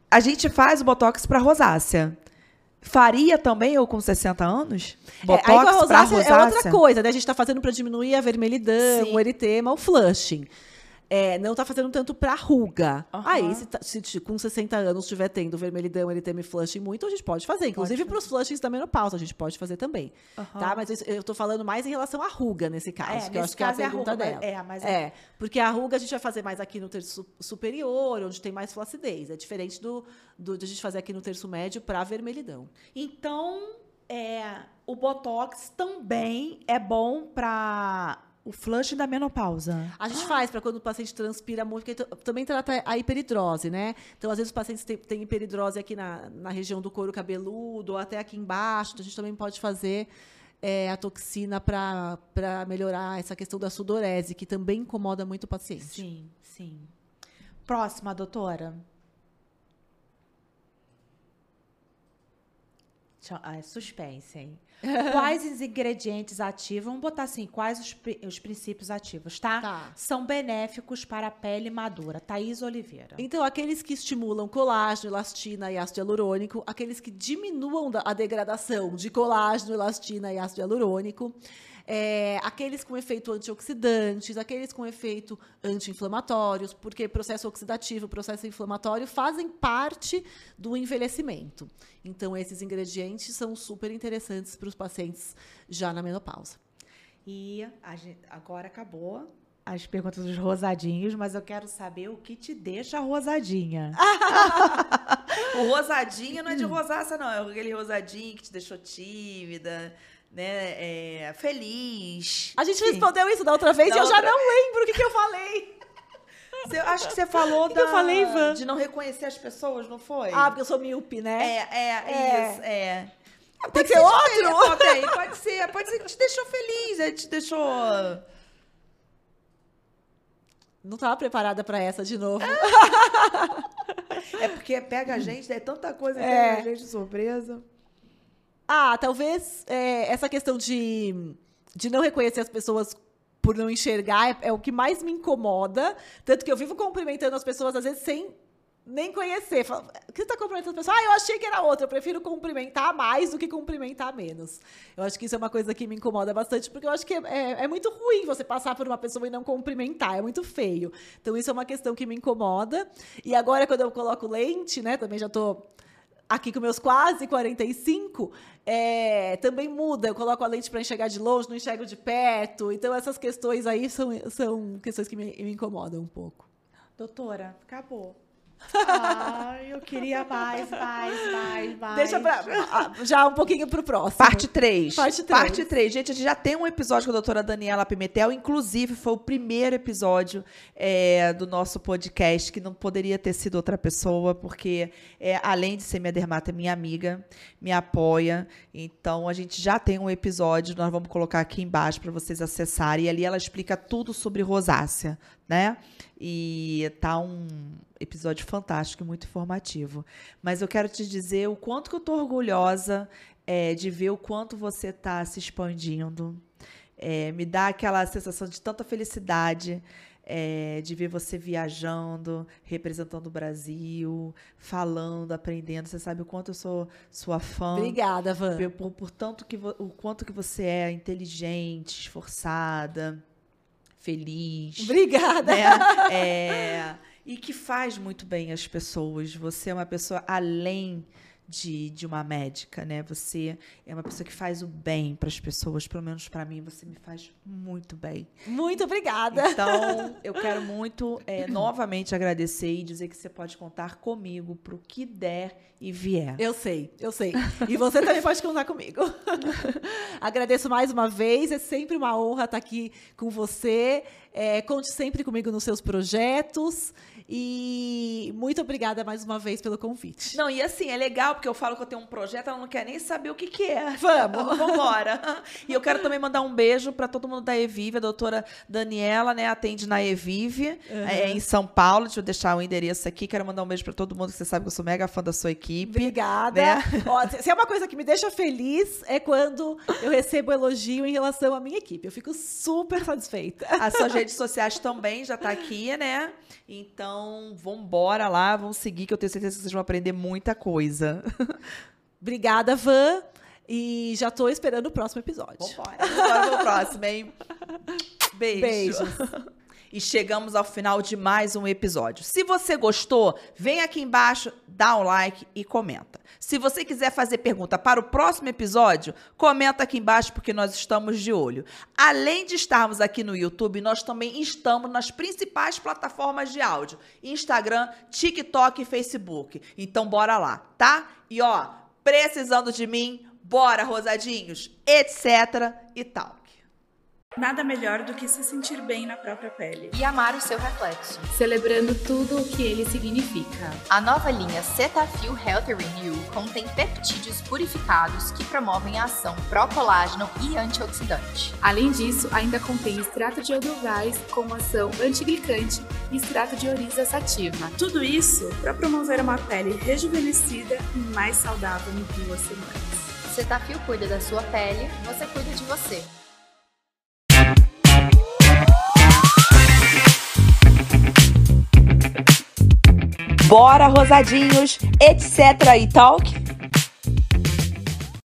A gente faz o botox para rosácea. Faria também eu com 60 anos? É, Botox aí com a pra rosácea é outra rosácea? coisa, né? A gente está fazendo para diminuir a vermelhidão, Sim. o eritema, o flushing. É, não está fazendo tanto para ruga. Aham. Aí, se, tá- se t- com 60 anos estiver tendo vermelhidão, eritema e flushing muito, a gente pode fazer. Inclusive para os flushings da menopausa, a gente pode fazer também. Aham. Tá? Mas isso- eu estou falando mais em relação à ruga nesse caso, É, que eu acho que é a é a pergunta ruga, dela. é, mas é, porque a ruga a gente vai fazer mais aqui no terço su- superior, onde tem mais flacidez. É diferente do, do de a gente fazer aqui no terço médio para vermelhidão. Então, é, o botox também é bom para o flush da menopausa. A gente faz para quando o paciente transpira muito, porque também trata a hiperidrose, né? Então, às vezes, os pacientes têm, têm hiperidrose aqui na, na região do couro cabeludo, ou até aqui embaixo. Então, a gente também pode fazer é, a toxina para melhorar essa questão da sudorese, que também incomoda muito o paciente. Sim, sim. Próxima, doutora. Ah, é suspense, hein? Quais os ingredientes ativos? Vamos botar assim, quais os, os princípios ativos, tá? Tá. São benéficos para a pele madura. Thaís Oliveira. Então, aqueles que estimulam colágeno, elastina e ácido hialurônico, aqueles que diminuam a degradação de colágeno, elastina e ácido hialurônico, é, aqueles com efeito antioxidantes, aqueles com efeito anti-inflamatórios, porque processo oxidativo, processo inflamatório fazem parte do envelhecimento. Então, esses ingredientes são super interessantes para os pacientes já na menopausa. E gente, agora acabou as perguntas dos rosadinhos, mas eu quero saber o que te deixa rosadinha. o rosadinho não é de rosácea, não. É aquele rosadinho que te deixou tímida, né? É, feliz. A gente Sim. respondeu isso da outra vez da e eu outra... já não lembro o que, que eu falei. Você, acho que você falou que da, que eu falei, Ivan? de não reconhecer as pessoas, não foi? Ah, porque eu sou míope, né? É, é, é. isso, é. Pode, pode ser, ser outro? Pode, pode ser, pode ser que te deixou feliz, é, te deixou não estava preparada para essa de novo. é porque pega a gente, é tanta coisa que é. pega a gente de surpresa. Ah, talvez é, essa questão de, de não reconhecer as pessoas por não enxergar é, é, o que mais me incomoda. Tanto que eu vivo cumprimentando as pessoas, às vezes, sem nem conhecer. O que você está cumprimentando as pessoas? Ah, eu achei que era outra. Eu prefiro cumprimentar mais do que cumprimentar menos. Eu acho que isso é uma coisa que me incomoda bastante, porque eu acho que é, é, é, muito ruim você passar por uma pessoa e não cumprimentar. É muito feio. Então, isso é uma questão que me incomoda. E agora, quando eu coloco lente, né? Também já estou aqui com meus quase 45, é, também muda. Eu coloco a lente para enxergar de longe, não enxergo de perto. Então, essas questões aí são, são questões que me, me incomodam um pouco. Doutora, acabou. Ai, eu queria mais, mais, mais, mais. Deixa pra, já um pouquinho pro próximo. Parte 3. Parte 3. Parte 3. Gente, a gente já tem um episódio com a doutora Daniela Pimentel. Inclusive, foi o primeiro episódio é, do nosso podcast, que não poderia ter sido outra pessoa, porque é, além de ser minha dermata, é minha amiga, me apoia. Então, a gente já tem um episódio, nós vamos colocar aqui embaixo para vocês acessarem. E ali ela explica tudo sobre rosácea, né? E tá um episódio fantástico e muito informativo. Mas eu quero te dizer o quanto que eu tô orgulhosa é, de ver o quanto você tá se expandindo. É, me dá aquela sensação de tanta felicidade. É, de ver você viajando, representando o Brasil, falando, aprendendo. Você sabe o quanto eu sou sua fã. Obrigada, Van. Por, por, por tanto que o quanto que você é inteligente, esforçada feliz. Obrigada. Né? É, e que faz muito bem as pessoas. Você é uma pessoa além de, de uma médica, né? Você é uma pessoa que faz o bem para as pessoas, pelo menos para mim, você me faz muito bem. Muito obrigada. Então, eu quero muito é, novamente agradecer e dizer que você pode contar comigo para o que der e vier. Eu sei, eu sei. E você também pode contar comigo. Agradeço mais uma vez, é sempre uma honra estar aqui com você. É, conte sempre comigo nos seus projetos. E muito obrigada mais uma vez pelo convite. Não, e assim, é legal, porque eu falo que eu tenho um projeto, ela não quer nem saber o que, que é. Vamos. Vamos embora. E eu quero também mandar um beijo para todo mundo da Evive, a doutora Daniela, né, atende na Evive, uhum. é, em São Paulo. Deixa eu deixar o endereço aqui. Quero mandar um beijo para todo mundo, que você sabe que eu sou mega fã da sua equipe. Obrigada. Né? Ó, se é uma coisa que me deixa feliz, é quando eu recebo elogio em relação à minha equipe. Eu fico super satisfeita. As suas redes sociais também já tá aqui, né? Então, vambora lá, vamos seguir, que eu tenho certeza que vocês vão aprender muita coisa. Obrigada, Van. E já estou esperando o próximo episódio. Vambora. Vamos pro próximo, hein? Beijo. Beijos. E chegamos ao final de mais um episódio. Se você gostou, vem aqui embaixo, dá um like e comenta. Se você quiser fazer pergunta para o próximo episódio, comenta aqui embaixo porque nós estamos de olho. Além de estarmos aqui no YouTube, nós também estamos nas principais plataformas de áudio: Instagram, TikTok e Facebook. Então bora lá, tá? E ó, precisando de mim, bora rosadinhos, etc e tal. Nada melhor do que se sentir bem na própria pele. E amar o seu reflexo. Celebrando tudo o que ele significa. A nova linha Cetaphil Healthy Renew contém peptídeos purificados que promovem a ação pró-colágeno e antioxidante. Além disso, ainda contém extrato de gás com ação antiglicante e extrato de oriza sativa. Tudo isso para promover uma pele rejuvenescida e mais saudável em duas semanas. Cetaphil cuida da sua pele, você cuida de você. Bora, rosadinhos, etc. e talk.